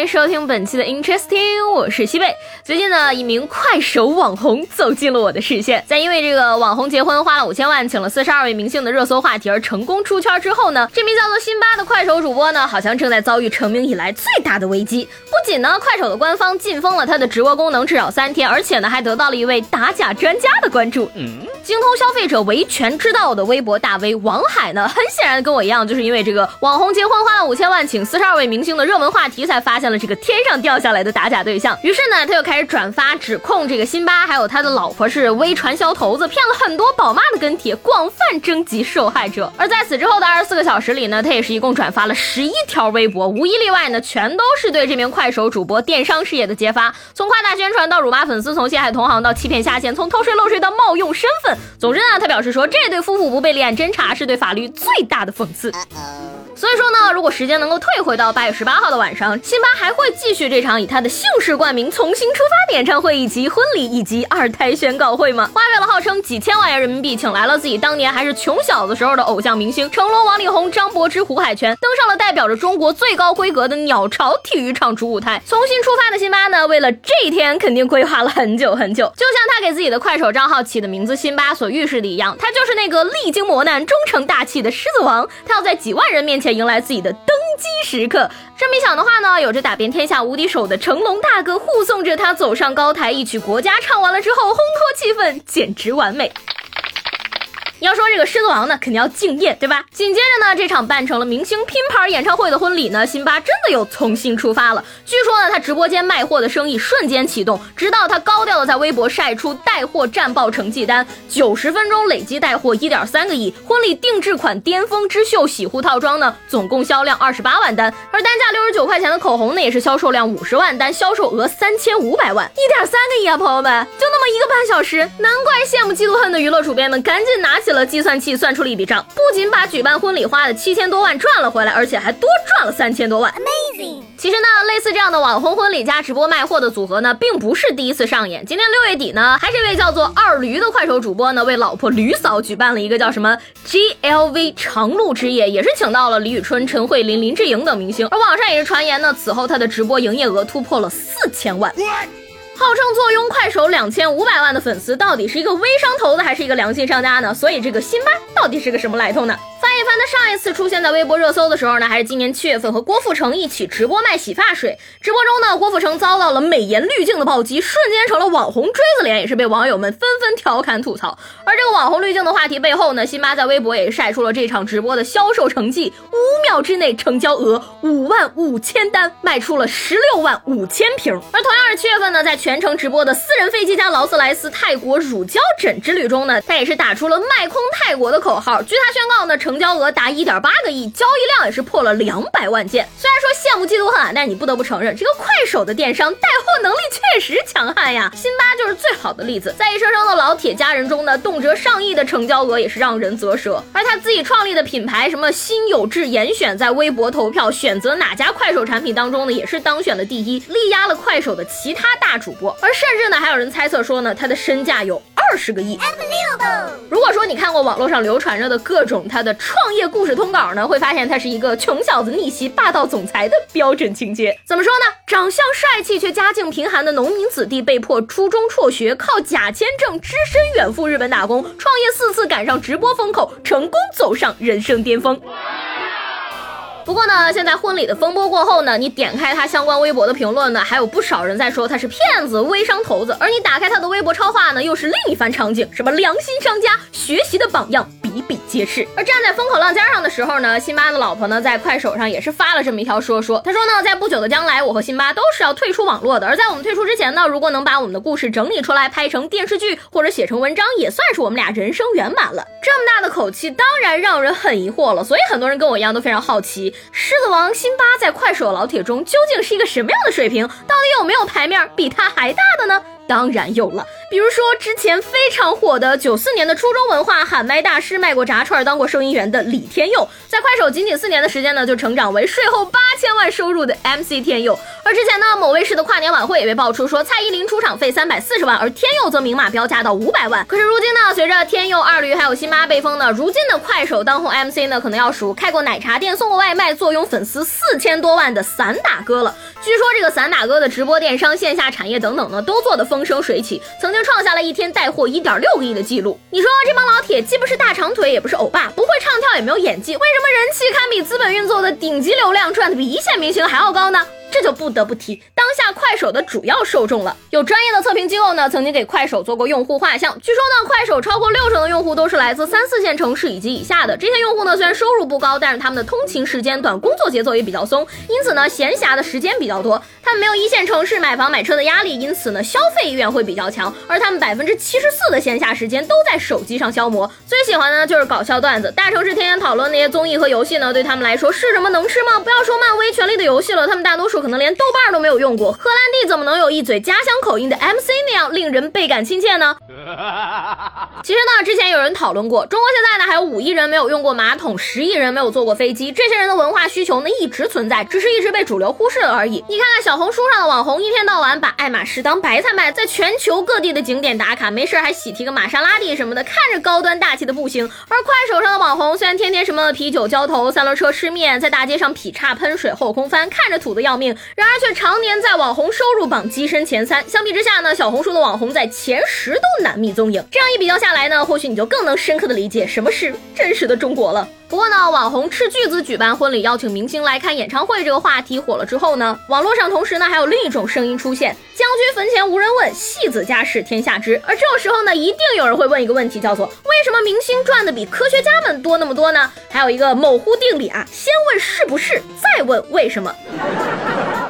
迎收听本期的 Interesting，我是西贝。最近呢，一名快手网红走进了我的视线。在因为这个网红结婚花了五千万，请了四十二位明星的热搜话题而成功出圈之后呢，这名叫做辛巴的快手主播呢，好像正在遭遇成名以来最大的危机。不仅呢，快手的官方禁封了他的直播功能至少三天，而且呢，还得到了一位打假专家的关注。嗯，精通消费者维权之道的微博大 V 王海呢，很显然跟我一样，就是因为这个网红结婚花了五千万，请四十二位明星的热门话题才发。发现了这个天上掉下来的打假对象，于是呢，他又开始转发指控这个辛巴还有他的老婆是微传销头子，骗了很多宝妈的跟帖，广泛征集受害者。而在此之后的二十四个小时里呢，他也是一共转发了十一条微博，无一例外呢，全都是对这名快手主播电商事业的揭发，从夸大宣传到辱骂粉丝，从陷害同行到欺骗下线，从偷税漏税到冒用身份。总之呢，他表示说，这对夫妇不被立案侦查是对法律最大的讽刺。所以说呢，如果时间能够退回到八月十八号的晚上，辛巴还会继续这场以他的姓氏冠名重新出发的演唱会，以及婚礼，以及二胎宣告会吗？花费了号称几千万元人民币，请来了自己当年还是穷小子时候的偶像明星成龙、王力宏、张柏芝、胡海泉，登上了代表着中国最高规格的鸟巢体育场主舞台。重新出发的辛巴呢，为了这一天肯定规划了很久很久，就像他给自己的快手账号起的名字辛巴所预示的一样，他就是那个历经磨难、终成大器的狮子王。他要在几万人面前。迎来自己的登基时刻，这么一想的话呢，有着打遍天下无敌手的成龙大哥护送着他走上高台，一曲国家唱完了之后，烘托气氛，简直完美。要说这个狮子王呢，肯定要敬业，对吧？紧接着呢，这场办成了明星拼盘演唱会的婚礼呢，辛巴真的又重新出发了。据说呢，他直播间卖货的生意瞬间启动，直到他高调的在微博晒出带货战报成绩单，九十分钟累计带货一点三个亿。婚礼定制款巅峰之秀洗护套装呢，总共销量二十八万单，而单价六十九块钱的口红呢，也是销售量五十万单，销售额三千五百万，一点三个亿啊，朋友们，就那么一个半小时，难怪羡慕嫉妒恨的娱乐主编们赶紧拿起。了计算器算出了一笔账，不仅把举办婚礼花的七千多万赚了回来，而且还多赚了三千多万。Amazing！其实呢，类似这样的网红婚礼加直播卖货的组合呢，并不是第一次上演。今年六月底呢，还是一位叫做二驴的快手主播呢，为老婆驴嫂举办了一个叫什么 GLV 长路之夜，也是请到了李宇春、陈慧琳、林志颖等明星。而网上也是传言呢，此后他的直播营业额突破了四千万。号称坐拥快手两千五百万的粉丝，到底是一个微商头子还是一个良心商家呢？所以这个辛巴到底是个什么来头呢？翻一翻他上一次出现在微博热搜的时候呢，还是今年七月份和郭富城一起直播卖洗发水。直播中呢，郭富城遭到了美颜滤镜的暴击，瞬间成了网红锥子脸，也是被网友们纷纷调侃吐槽。而这个网红滤镜的话题背后呢，辛巴在微博也晒出了这场直播的销售成绩：五秒之内成交额五万五千单，卖出了十六万五千瓶。而同样是七月份呢，在全程直播的私人飞机加劳斯莱斯泰国乳胶枕之旅中呢，他也是打出了卖空泰国的口号。据他宣告呢，成成交额达一点八个亿，交易量也是破了两百万件。虽然说羡慕嫉妒恨，但是你不得不承认，这个快手的电商带货能力确实强悍呀。辛巴就是最好的例子，在一声声的老铁家人中呢，动辄上亿的成交额也是让人啧舌。而他自己创立的品牌什么辛有志严选，在微博投票选择哪家快手产品当中呢，也是当选了第一，力压了快手的其他大主播。而甚至呢，还有人猜测说呢，他的身价有二十个亿。如果说你看过网络上流传着的各种他的。创业故事通稿呢，会发现他是一个穷小子逆袭霸道总裁的标准情节。怎么说呢？长相帅气却家境贫寒的农民子弟，被迫初中辍学，靠假签证只身远赴日本打工，创业四次赶上直播风口，成功走上人生巅峰。不过呢，现在婚礼的风波过后呢，你点开他相关微博的评论呢，还有不少人在说他是骗子、微商头子，而你打开他的微博超话呢，又是另一番场景，什么良心商家、学习的榜样。比比皆是。而站在风口浪尖上的时候呢，辛巴的老婆呢，在快手上也是发了这么一条说说。他说呢，在不久的将来，我和辛巴都是要退出网络的。而在我们退出之前呢，如果能把我们的故事整理出来，拍成电视剧或者写成文章，也算是我们俩人生圆满了。这么大的口气，当然让人很疑惑了。所以很多人跟我一样都非常好奇，狮子王辛巴在快手老铁中究竟是一个什么样的水平？到底有没有牌面比他还大的呢？当然有了。比如说之前非常火的九四年的初中文化喊麦大师，卖过炸串、当过收银员的李天佑，在快手仅仅四年的时间呢，就成长为税后八千万收入的 MC 天佑。而之前呢，某卫视的跨年晚会也被爆出说蔡依林出场费三百四十万，而天佑则明码标价到五百万。可是如今呢，随着天佑、二驴还有辛巴被封呢，如今的快手当红 MC 呢，可能要数开过奶茶店、送过外卖、坐拥粉丝四千多万的散打哥了。据说这个散打哥的直播电商、线下产业等等呢，都做得风生水起，曾经创下了一天带货一点六个亿的记录。你说这帮老铁既不是大长腿，也不是欧巴，不会唱跳，也没有演技，为什么人气堪比资本运作的顶级流量，赚的比一线明星还要高呢？这就不得不提当下快手的主要受众了。有专业的测评机构呢，曾经给快手做过用户画像。据说呢，快手超过六成的用户都是来自三四线城市以及以下的。这些用户呢，虽然收入不高，但是他们的通勤时间短，工作节奏也比较松，因此呢，闲暇的时间比较多。他们没有一线城市买房买车的压力，因此呢，消费意愿会比较强。而他们百分之七十四的闲暇时间都在手机上消磨。最喜欢的呢，就是搞笑段子。大城市天天讨论那些综艺和游戏呢，对他们来说是什么能吃吗？不要说漫威、权力的游戏了，他们大多数可能连豆瓣都。没有用过荷兰弟，怎么能有一嘴家乡口音的 MC 那样令人倍感亲切呢？其实呢，之前有人讨论过，中国现在呢还有五亿人没有用过马桶，十亿人没有坐过飞机，这些人的文化需求呢一直存在，只是一直被主流忽视了而已。你看看小红书上的网红，一天到晚把爱马仕当白菜卖，在全球各地的景点打卡，没事还喜提个玛莎拉蒂什么的，看着高端大气的不行。而快手上的网红，虽然天天什么啤酒浇头、三轮车吃面，在大街上劈叉喷水、后空翻，看着土的要命，然而却常年在网红收入榜跻身前三。相比之下呢，小红书的网红在前十都难觅踪影。这样一比较下来呢，或许你就更能深刻的理解什么是真实的中国了。不过呢，网红斥巨资举办婚礼，邀请明星来看演唱会这个话题火了之后呢，网络上同时呢还有另一种声音出现：将军坟前无人问，戏子家事天下知。而这种时候呢，一定有人会问一个问题，叫做为什么明星赚的比科学家们多那么多呢？还有一个模糊定理啊，先问是不是，再问为什么。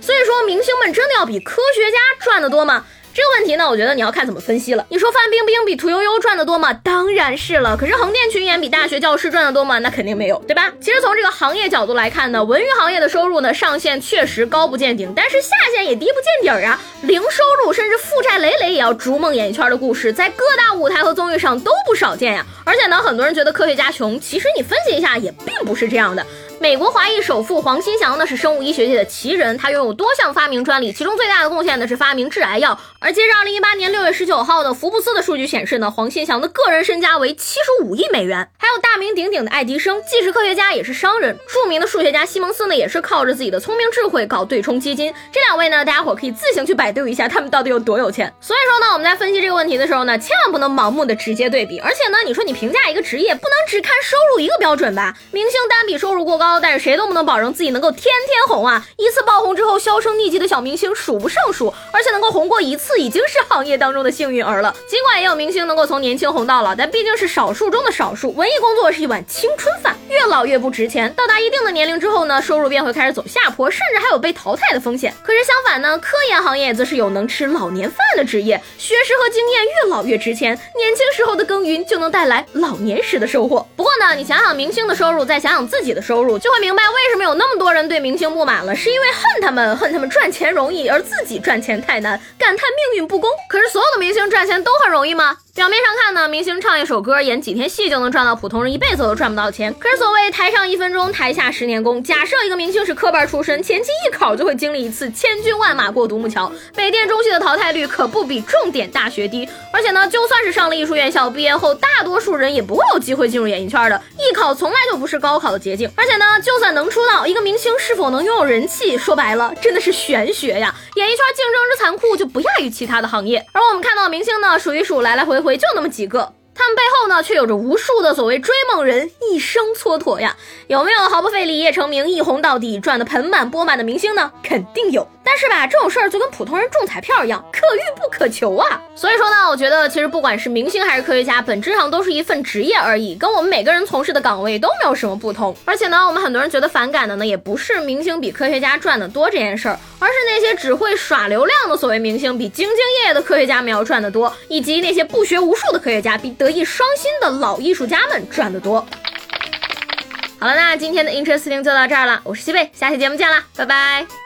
所以说，明星们真的要比科学家赚的多吗？这个问题呢，我觉得你要看怎么分析了。你说范冰冰比屠呦呦赚的多吗？当然是了。可是横店群演比大学教师赚的多吗？那肯定没有，对吧？其实从这个行业角度来看呢，文娱行业的收入呢，上限确实高不见顶，但是下限也低不见底儿啊。零收入甚至负债累累也要逐梦演艺圈的故事，在各大舞台和综艺上都不少见呀。而且呢，很多人觉得科学家穷，其实你分析一下也并不是这样的。美国华裔首富黄新祥呢是生物医学界的奇人，他拥有多项发明专利，其中最大的贡献呢是发明致癌药。而截至二零一八年六月十九号的福布斯的数据显示呢，黄新祥的个人身家为七十五亿美元。还有大名鼎鼎的爱迪生，既是科学家也是商人。著名的数学家西蒙斯呢，也是靠着自己的聪明智慧搞对冲基金。这两位呢，大家伙可以自行去百度一下，他们到底有多有钱。所以说呢，我们在分析这个问题的时候呢，千万不能盲目的直接对比。而且呢，你说你评价一个职业，不能只看收入一个标准吧？明星单笔收入过高，但是谁都不能保。证自己能够天天红啊！一次爆红之后销声匿迹的小明星数不胜数，而且能够红过一次已经是行业当中的幸运儿了。尽管也有明星能够从年轻红到老，但毕竟是少数中的少数。文艺工作是一碗青春饭，越老越不值钱。到达一定的年龄之后呢，收入便会开始走下坡，甚至还有被淘汰的风险。可是相反呢，科研行业则是有能吃老年饭的职业，学识和经验越老越值钱。年轻时候的耕耘就能带来老年时的收获。你想想明星的收入，再想想自己的收入，就会明白为什么。有那么多人对明星不满了，是因为恨他们，恨他们赚钱容易，而自己赚钱太难，感叹命运不公。可是所有的明星赚钱都很容易吗？表面上看呢，明星唱一首歌、演几天戏就能赚到普通人一辈子都赚不到钱。可是所谓台上一分钟，台下十年功。假设一个明星是科班出身，前期艺考就会经历一次千军万马过独木桥。北电中戏的淘汰率可不比重点大学低。而且呢，就算是上了艺术院校，毕业后大多数人也不会有机会进入演艺圈的。艺考从来就不是高考的捷径。而且呢，就算能出道，一个明星是否能拥有人气，说白了真的是玄学呀。演艺圈竞争之残酷，就不亚于其他的行业。而我们看到明星呢，数一数，来来回。回就那么几个，他们背后呢，却有着无数的所谓追梦人一生蹉跎呀。有没有毫不费力一夜成名、一红到底、赚得盆满钵满的明星呢？肯定有。但是吧，这种事儿就跟普通人中彩票一样，可遇不可求啊。所以说呢，我觉得其实不管是明星还是科学家，本质上都是一份职业而已，跟我们每个人从事的岗位都没有什么不同。而且呢，我们很多人觉得反感的呢，也不是明星比科学家赚得多这件事儿，而是那些只会耍流量的所谓明星比兢兢业业的科学家们要赚得多，以及那些不学无术的科学家比德艺双馨的老艺术家们赚得多。好了，那今天的 Interesting 就到这儿了，我是西贝，下期节目见了，拜拜。